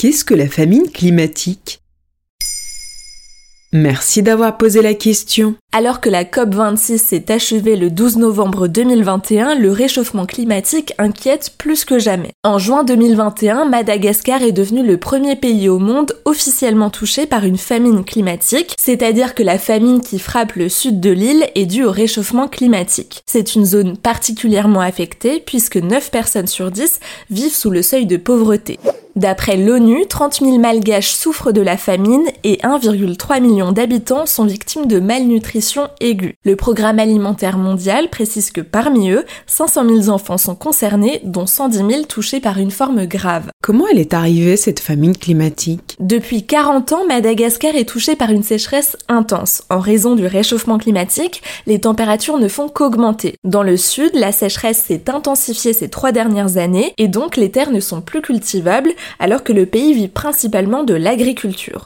Qu'est-ce que la famine climatique? Merci d'avoir posé la question. Alors que la COP26 s'est achevée le 12 novembre 2021, le réchauffement climatique inquiète plus que jamais. En juin 2021, Madagascar est devenu le premier pays au monde officiellement touché par une famine climatique, c'est-à-dire que la famine qui frappe le sud de l'île est due au réchauffement climatique. C'est une zone particulièrement affectée puisque 9 personnes sur 10 vivent sous le seuil de pauvreté. D'après l'ONU, 30 000 malgaches souffrent de la famine et 1,3 million d'habitants sont victimes de malnutrition aiguë. Le programme alimentaire mondial précise que parmi eux, 500 000 enfants sont concernés, dont 110 000 touchés par une forme grave. Comment elle est arrivée cette famine climatique? Depuis 40 ans, Madagascar est touchée par une sécheresse intense. En raison du réchauffement climatique, les températures ne font qu'augmenter. Dans le sud, la sécheresse s'est intensifiée ces trois dernières années et donc les terres ne sont plus cultivables alors que le pays vit principalement de l'agriculture.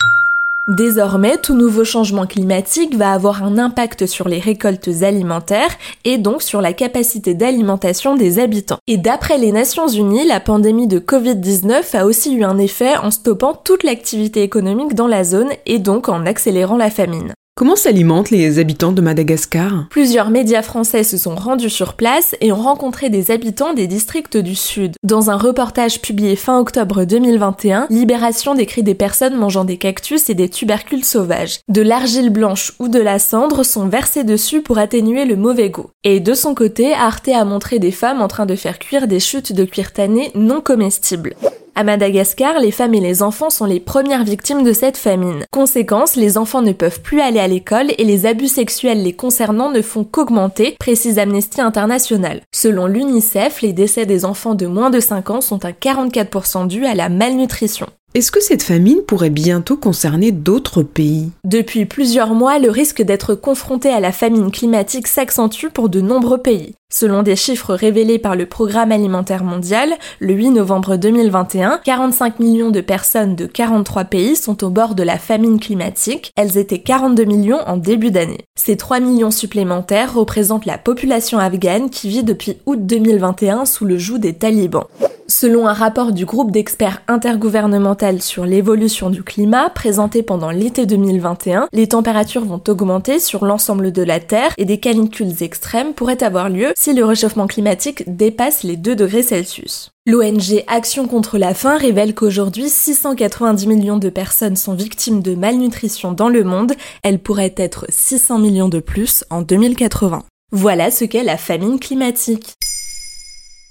Désormais, tout nouveau changement climatique va avoir un impact sur les récoltes alimentaires et donc sur la capacité d'alimentation des habitants. Et d'après les Nations Unies, la pandémie de Covid-19 a aussi eu un effet en stoppant toute l'activité économique dans la zone et donc en accélérant la famine. Comment s'alimentent les habitants de Madagascar? Plusieurs médias français se sont rendus sur place et ont rencontré des habitants des districts du Sud. Dans un reportage publié fin octobre 2021, Libération décrit des personnes mangeant des cactus et des tubercules sauvages. De l'argile blanche ou de la cendre sont versés dessus pour atténuer le mauvais goût. Et de son côté, Arte a montré des femmes en train de faire cuire des chutes de cuir tanné non comestibles. À Madagascar, les femmes et les enfants sont les premières victimes de cette famine. Conséquence, les enfants ne peuvent plus aller à l'école et les abus sexuels les concernant ne font qu'augmenter, précise Amnesty International. Selon l'UNICEF, les décès des enfants de moins de 5 ans sont à 44% dus à la malnutrition. Est-ce que cette famine pourrait bientôt concerner d'autres pays? Depuis plusieurs mois, le risque d'être confronté à la famine climatique s'accentue pour de nombreux pays. Selon des chiffres révélés par le Programme alimentaire mondial, le 8 novembre 2021, 45 millions de personnes de 43 pays sont au bord de la famine climatique. Elles étaient 42 millions en début d'année. Ces 3 millions supplémentaires représentent la population afghane qui vit depuis août 2021 sous le joug des talibans. Selon un rapport du groupe d'experts intergouvernemental sur l'évolution du climat présenté pendant l'été 2021, les températures vont augmenter sur l'ensemble de la Terre et des canicules extrêmes pourraient avoir lieu si le réchauffement climatique dépasse les 2 degrés Celsius. L'ONG Action contre la faim révèle qu'aujourd'hui 690 millions de personnes sont victimes de malnutrition dans le monde, elle pourrait être 600 millions de plus en 2080. Voilà ce qu'est la famine climatique.